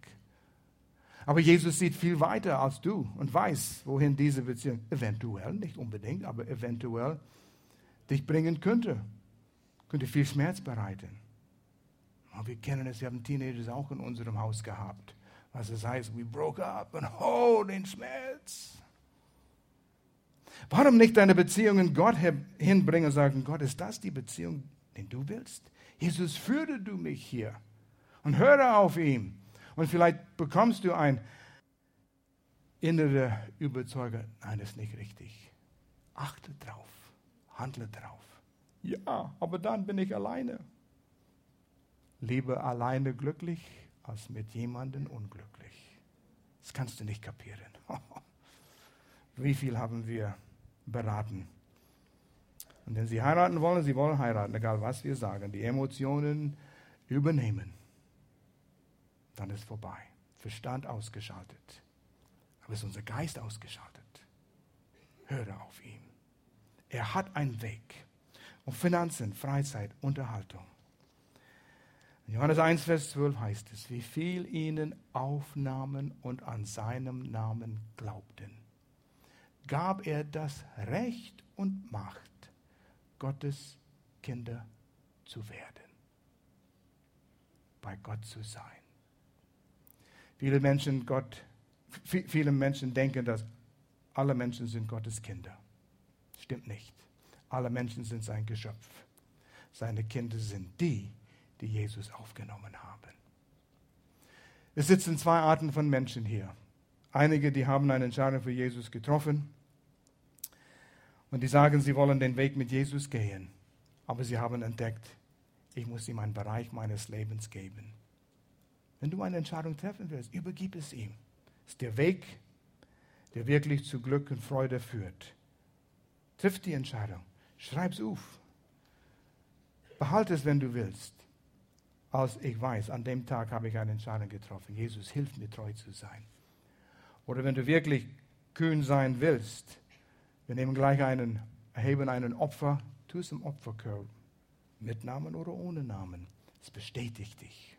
Aber Jesus sieht viel weiter als du und weiß, wohin diese Beziehung eventuell, nicht unbedingt, aber eventuell dich bringen könnte. Könnte viel Schmerz bereiten. Aber wir kennen es, wir haben Teenagers auch in unserem Haus gehabt. Was es heißt, we broke up und oh, den Schmerz. Warum nicht deine Beziehungen Gott hinbringen und sagen, Gott, ist das die Beziehung, die du willst? Jesus, führe du mich hier und höre auf ihn. Und vielleicht bekommst du ein innere Überzeugung, nein, das ist nicht richtig. Achte drauf, handle drauf. Ja, aber dann bin ich alleine. Lieber alleine glücklich als mit jemandem unglücklich. Das kannst du nicht kapieren. Wie viel haben wir beraten? Und wenn sie heiraten wollen, sie wollen heiraten, egal was wir sagen. Die Emotionen übernehmen dann ist vorbei. Verstand ausgeschaltet. Aber ist unser Geist ausgeschaltet. Höre auf ihn. Er hat einen Weg. Und Finanzen, Freizeit, Unterhaltung. Johannes 1, Vers 12 heißt es, wie viel ihnen aufnahmen und an seinem Namen glaubten, gab er das Recht und Macht, Gottes Kinder zu werden, bei Gott zu sein. Viele Menschen, Gott, viele Menschen denken, dass alle Menschen sind Gottes Kinder. Stimmt nicht. Alle Menschen sind sein Geschöpf. Seine Kinder sind die, die Jesus aufgenommen haben. Es sitzen zwei Arten von Menschen hier. Einige, die haben eine Entscheidung für Jesus getroffen und die sagen, sie wollen den Weg mit Jesus gehen. Aber sie haben entdeckt, ich muss ihm einen Bereich meines Lebens geben. Wenn du eine Entscheidung treffen willst, übergib es ihm. Das ist der Weg, der wirklich zu Glück und Freude führt. Triff die Entscheidung. Schreib es auf. Behalte es, wenn du willst. Als ich weiß, an dem Tag habe ich eine Entscheidung getroffen. Jesus hilft mir treu zu sein. Oder wenn du wirklich kühn sein willst, wir nehmen gleich einen, erheben einen Opfer, tu es im Opferkörper. Mit Namen oder ohne Namen. Es bestätigt dich.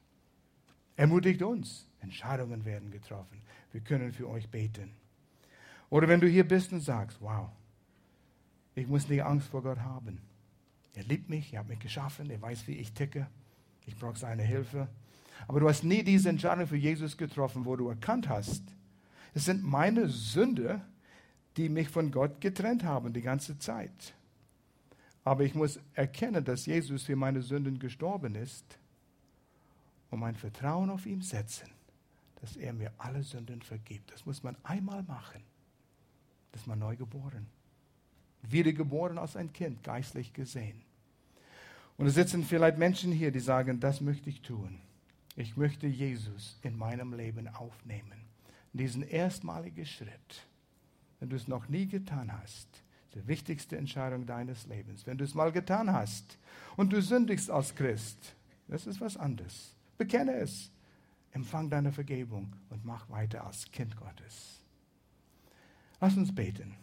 Ermutigt uns. Entscheidungen werden getroffen. Wir können für euch beten. Oder wenn du hier bist und sagst, wow, ich muss nicht Angst vor Gott haben. Er liebt mich, er hat mich geschaffen, er weiß, wie ich ticke. Ich brauche seine Hilfe. Aber du hast nie diese Entscheidung für Jesus getroffen, wo du erkannt hast, es sind meine Sünde, die mich von Gott getrennt haben die ganze Zeit. Aber ich muss erkennen, dass Jesus für meine Sünden gestorben ist und mein Vertrauen auf ihn setzen, dass er mir alle Sünden vergibt. Das muss man einmal machen. Das ist man neu geboren. Wiedergeboren als ein Kind, geistlich gesehen. Und es sitzen vielleicht Menschen hier, die sagen, das möchte ich tun. Ich möchte Jesus in meinem Leben aufnehmen. Diesen erstmaligen Schritt, wenn du es noch nie getan hast, die wichtigste Entscheidung deines Lebens. Wenn du es mal getan hast und du sündigst als Christ, Das ist was anderes. Bekenne es. Empfang deine Vergebung und mach weiter als Kind Gottes. Lass uns beten.